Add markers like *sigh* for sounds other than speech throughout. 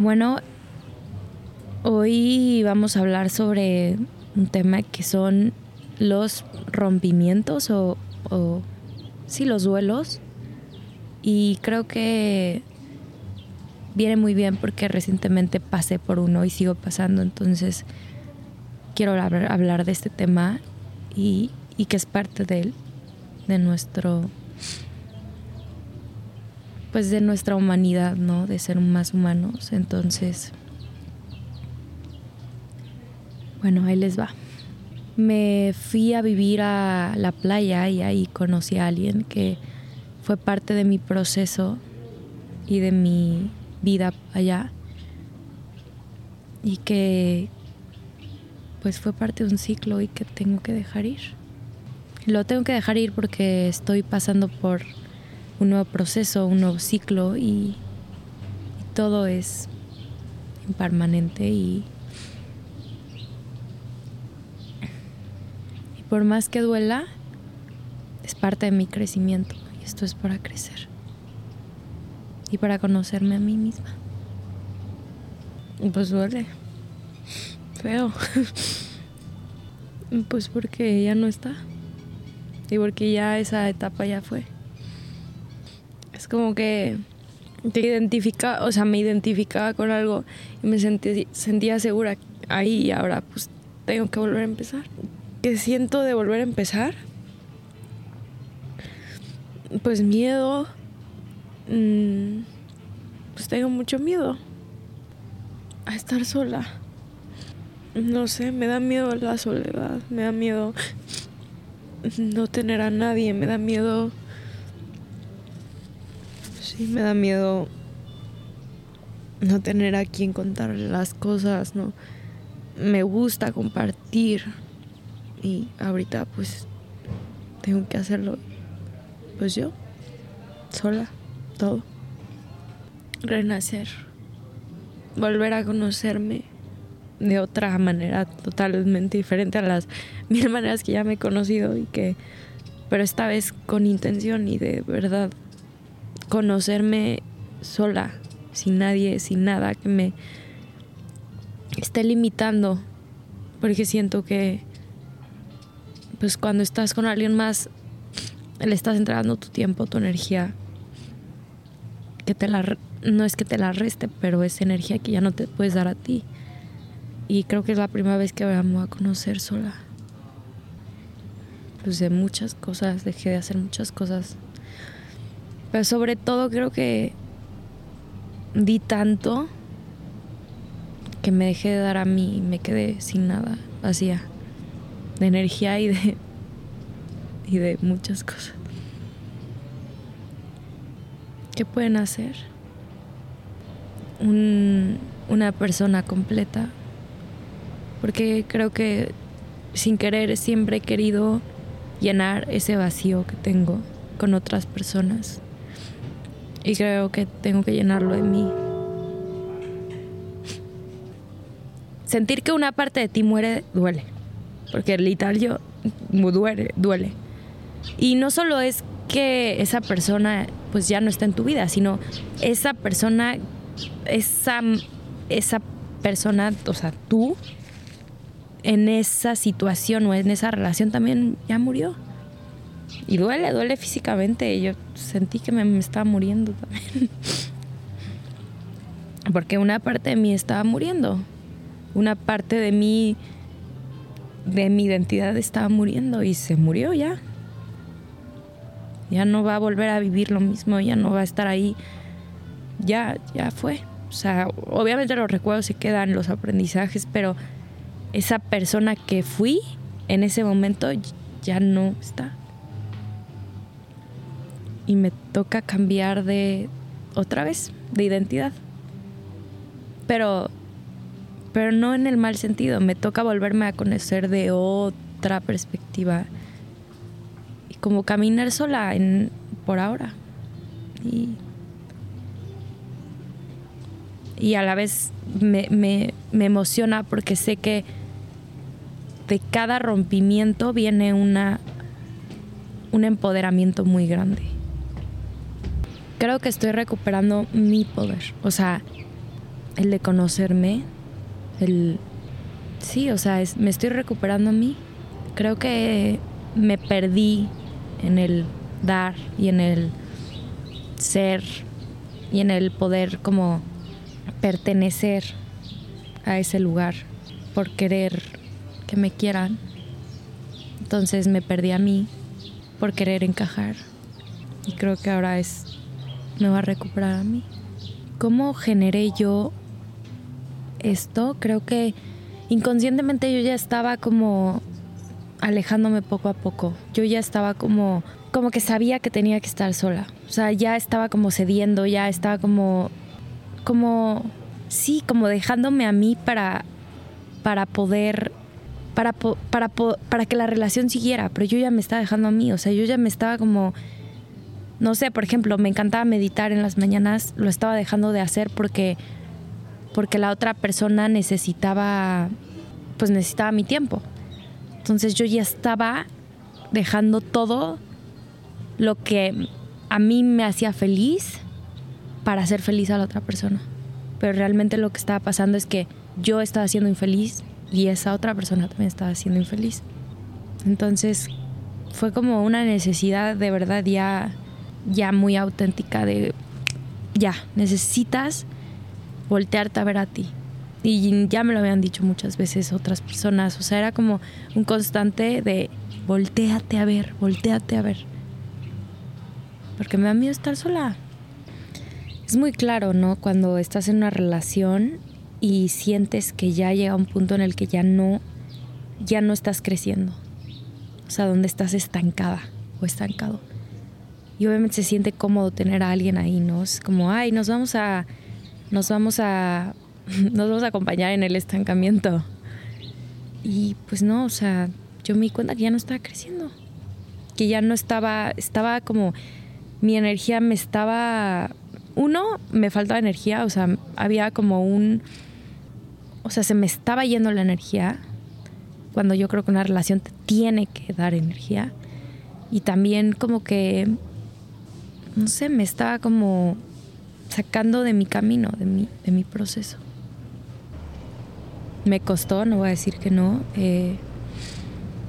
Bueno, hoy vamos a hablar sobre un tema que son los rompimientos o, o sí, los duelos. Y creo que viene muy bien porque recientemente pasé por uno y sigo pasando, entonces quiero hablar, de este tema y, y que es parte de de nuestro pues de nuestra humanidad, ¿no? De ser más humanos. Entonces, bueno, ahí les va. Me fui a vivir a la playa y ahí conocí a alguien que fue parte de mi proceso y de mi vida allá y que pues fue parte de un ciclo y que tengo que dejar ir. Lo tengo que dejar ir porque estoy pasando por un nuevo proceso, un nuevo ciclo y, todo es impermanente y, por más que duela, es parte de mi crecimiento y esto es para crecer y para conocerme a mí misma. Pues duele. Feo. *laughs* pues porque ya no está. Y porque ya esa etapa ya fue como que te identifica, o sea, me identificaba con algo y me sentía, sentía segura ahí y ahora pues tengo que volver a empezar. ¿Qué siento de volver a empezar? Pues miedo. Mm, pues tengo mucho miedo a estar sola. No sé, me da miedo la soledad, me da miedo no tener a nadie, me da miedo Sí, me da miedo no tener a quien contar las cosas, ¿no? Me gusta compartir y ahorita pues tengo que hacerlo pues yo, sola, todo. Renacer, volver a conocerme de otra manera totalmente diferente a las *laughs* mil maneras que ya me he conocido y que, pero esta vez con intención y de verdad conocerme sola, sin nadie, sin nada que me esté limitando, porque siento que pues cuando estás con alguien más le estás entregando tu tiempo, tu energía, que te la no es que te la reste, pero es energía que ya no te puedes dar a ti. Y creo que es la primera vez que vamos a conocer sola. Pues de muchas cosas, dejé de hacer muchas cosas pero sobre todo creo que di tanto que me dejé de dar a mí y me quedé sin nada, vacía, de energía y de, y de muchas cosas. ¿Qué pueden hacer? una persona completa. Porque creo que sin querer siempre he querido llenar ese vacío que tengo con otras personas. Y creo que tengo que llenarlo de mí. Sentir que una parte de ti muere duele. Porque literal yo duele, duele. Y no solo es que esa persona pues ya no está en tu vida, sino esa persona, esa, esa persona, o sea, tú, en esa situación o en esa relación también ya murió. Y duele, duele físicamente. Yo sentí que me, estaba muriendo también. *laughs* Porque una parte de mí estaba muriendo. Una parte de mí, de mi identidad estaba muriendo y se murió ya. Ya no va a volver a vivir lo mismo, ya no va a estar ahí. Ya, ya fue. O sea, obviamente los recuerdos se quedan, los aprendizajes, pero esa persona que fui en ese momento ya no está y me toca cambiar de otra vez de identidad. Pero pero no en el mal sentido, me toca volverme a conocer de otra perspectiva y como caminar sola por ahora. Y y a la vez me, me, me emociona porque sé que de cada rompimiento viene una un empoderamiento muy grande creo que estoy recuperando mi poder. O sea, el de conocerme, el... Sí, o sea, me estoy recuperando a mí. Creo que me perdí en el dar y en el ser y en el poder como pertenecer a ese lugar por querer que me quieran. Entonces me perdí a mí por querer encajar y creo que ahora es me va a recuperar a mí. ¿Cómo generé yo esto? Creo que inconscientemente yo ya estaba como alejándome poco a poco. Yo ya estaba como como que sabía que tenía que estar sola. O sea, ya estaba como cediendo, ya estaba como como sí, como dejándome a mí para para poder para, para, para que la relación siguiera, pero yo ya me estaba dejando a mí, o sea, yo ya me estaba como no sé, por ejemplo, me encantaba meditar en las mañanas, lo estaba dejando de hacer porque, porque la otra persona necesitaba, pues necesitaba mi tiempo. Entonces yo ya estaba dejando todo lo que a mí me hacía feliz para hacer feliz a la otra persona. Pero realmente lo que estaba pasando es que yo estaba siendo infeliz y esa otra persona también estaba siendo infeliz. Entonces fue como una necesidad de verdad ya ya muy auténtica de, ya, necesitas voltearte a ver a ti. Y ya me lo habían dicho muchas veces otras personas, o sea, era como un constante de volteate a ver, volteate a ver. Porque me da miedo estar sola. Es muy claro, ¿no? Cuando estás en una relación y sientes que ya llega un punto en el que ya no, ya no estás creciendo. O sea, donde estás estancada o estancado y obviamente se siente cómodo tener a alguien ahí, ¿no? Es como, ay, nos vamos a, nos vamos a, *laughs* nos vamos a acompañar en el estancamiento. Y pues no, o sea, yo me di cuenta que ya no estaba creciendo, que ya no estaba, estaba como, mi energía me estaba, uno, me faltaba energía, o sea, había como un, o sea, se me estaba yendo la energía, cuando yo creo que una relación te tiene que dar energía. Y también como que no sé, me estaba como sacando de mi camino, de mi, de mi proceso. Me costó, no voy a decir que no, eh,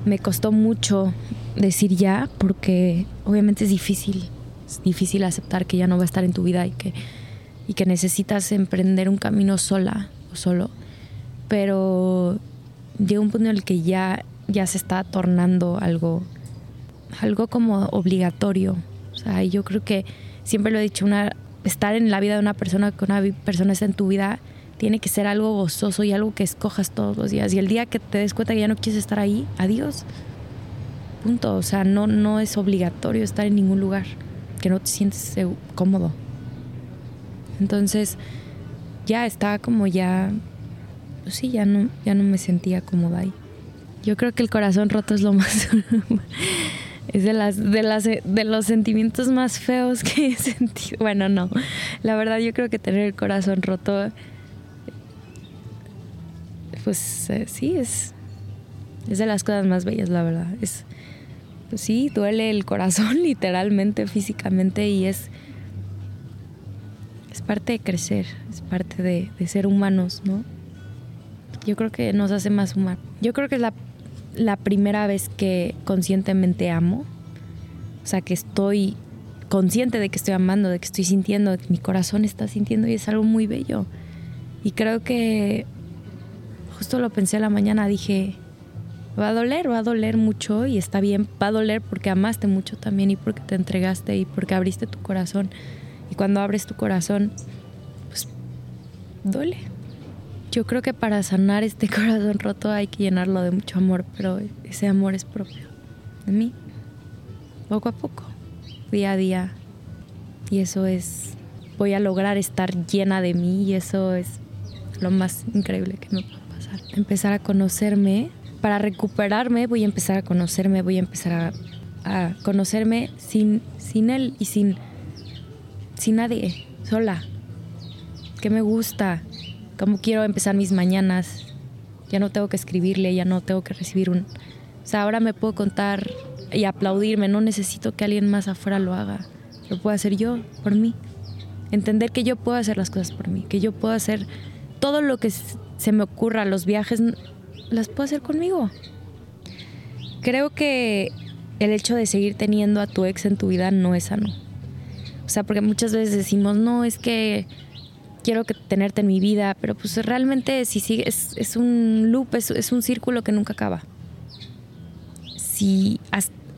me costó mucho decir ya porque obviamente es difícil, es difícil aceptar que ya no va a estar en tu vida y que, y que necesitas emprender un camino sola o solo, pero llega un punto en el que ya, ya se está tornando algo, algo como obligatorio sea, yo creo que siempre lo he dicho, estar en la vida de una persona, que una persona está en tu vida, tiene que ser algo gozoso y algo que escojas todos los días. Y el día que te des cuenta que ya no quieres estar ahí, adiós. Punto. O sea, no, no es obligatorio estar en ningún lugar que no te sientes cómodo. Entonces, ya estaba como ya, pues sí, ya no, ya no me sentía cómoda ahí. Yo creo que el corazón roto es lo más *laughs* es de las de las de los sentimientos más feos que he sentido. Bueno, no. La verdad yo creo que tener el corazón roto pues eh, sí es es de las cosas más bellas, la verdad. Es pues sí, duele el corazón *laughs* literalmente, físicamente y es es parte de crecer, es parte de, de ser humanos, ¿no? Yo creo que nos hace más humanos. Yo creo que es la la primera vez que conscientemente amo, o sea, que estoy consciente de que estoy amando, de que estoy sintiendo, de que mi corazón está sintiendo y es algo muy bello. Y creo que justo lo pensé a la mañana, dije, va a doler, va a doler mucho y está bien, va a doler porque amaste mucho también y porque te entregaste y porque abriste tu corazón. Y cuando abres tu corazón, pues duele, yo creo que para sanar este *laughs* corazón roto hay que llenarlo de mucho amor, pero ese amor es propio de mí, poco a poco, día a día. Y eso es, voy a lograr estar llena de mí y eso es lo más increíble que me puede pasar. Empezar a conocerme, para recuperarme voy a empezar a conocerme, voy a empezar a, a conocerme sin, sin él y sin, sin nadie, sola. ¿Qué me gusta? Cómo quiero empezar mis mañanas. Ya no tengo que escribirle, ya no tengo que recibir un... O sea, ahora me puedo contar y aplaudirme, no necesito que alguien más afuera lo haga. Lo puedo hacer yo, por mí. Entender que yo puedo hacer las cosas por mí, que yo puedo hacer todo lo que se me ocurra, los viajes, las puedo hacer conmigo. Creo que el hecho de seguir teniendo a tu ex en tu vida no es sano. O sea, porque muchas veces decimos, no, es que quiero que tenerte en mi vida, pero pues realmente si sigue, es, un loop, es, es, un círculo que nunca acaba. Si,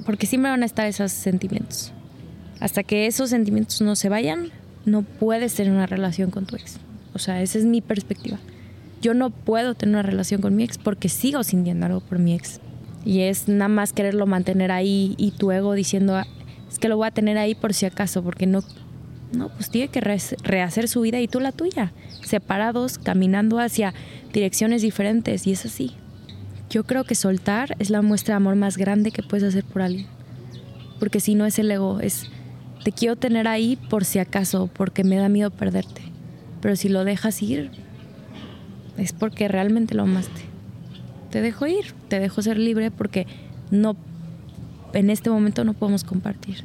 porque siempre van a estar esos sentimientos. Hasta que esos sentimientos no se vayan, no puedes tener una relación con tu ex. O sea, esa es mi perspectiva. Yo no puedo tener una relación con mi ex porque sigo sintiendo algo por mi ex. Y es nada más quererlo mantener ahí y tu ego diciendo, ah, es que lo voy a tener ahí por si acaso, porque no, no, pues tiene que rehacer su vida y tú la tuya, separados, caminando hacia direcciones diferentes y es así. Yo creo que soltar es la muestra de amor más grande que puedes hacer por alguien. Porque si no es el ego, es te quiero tener ahí por si acaso, porque me da miedo perderte. Pero si lo dejas ir, es porque realmente lo amaste. Te dejo ir, te dejo ser libre porque no en este momento no podemos compartir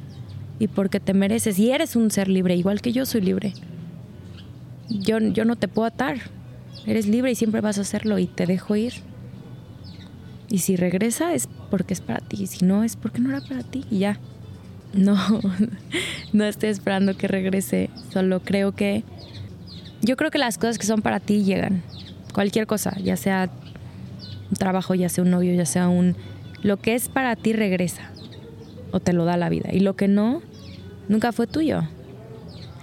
y porque te mereces y eres un ser libre, igual que yo soy libre. Yo, yo no te puedo atar, eres libre y siempre vas a hacerlo y te dejo ir. Y si regresa es porque es para ti, y si no es porque no era para ti y ya. No, *laughs* no estoy esperando que regrese, solo creo que yo creo que las cosas que son para ti llegan. Cualquier cosa, ya sea un trabajo, ya sea un novio, ya sea un lo que es para ti regresa o te lo da la vida y lo que no nunca fue tuyo.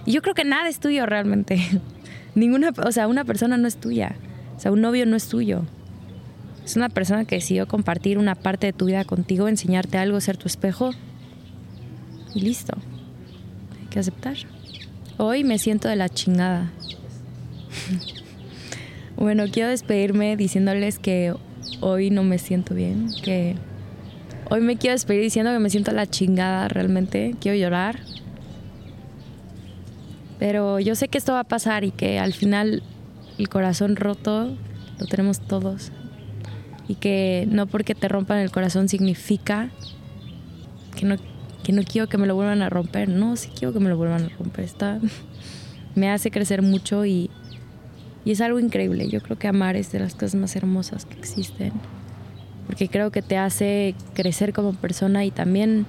Y yo creo que nada es tuyo realmente. *laughs* Ninguna, o sea, una persona no es tuya. O sea, un novio no es tuyo. Es una persona que decidió compartir una parte de tu vida contigo, enseñarte algo, ser tu espejo. Y listo. Hay que aceptar. Hoy me siento de la chingada. *laughs* bueno, quiero despedirme diciéndoles que hoy no me siento bien, que hoy me quiero despedir diciendo que me siento la chingada realmente, quiero llorar. Pero yo sé que esto va a pasar y que al final el corazón roto lo tenemos todos. Y que no porque te rompan el corazón significa que no, que no quiero que me lo vuelvan a romper. No, sí quiero que me lo vuelvan a romper. Está, *laughs* me hace crecer mucho y, y es algo increíble. Yo creo que amar es de las cosas más hermosas que existen. Porque creo que te hace crecer como persona y también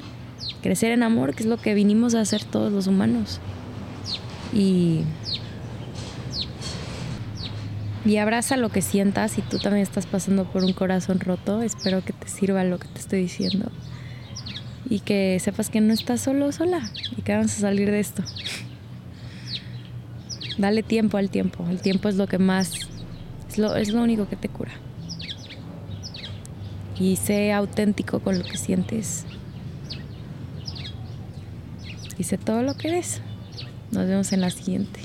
crecer en amor, que es lo que vinimos a hacer todos los humanos. Y, y abraza lo que sientas si tú también estás pasando por un corazón roto. Espero que te sirva lo que te estoy diciendo. Y que sepas que no estás solo sola y que vamos a salir de esto. Dale tiempo al tiempo. El tiempo es lo que más, es lo, es lo único que te cura. Y sé auténtico con lo que sientes. Y sé todo lo que eres. Nos vemos en la siguiente.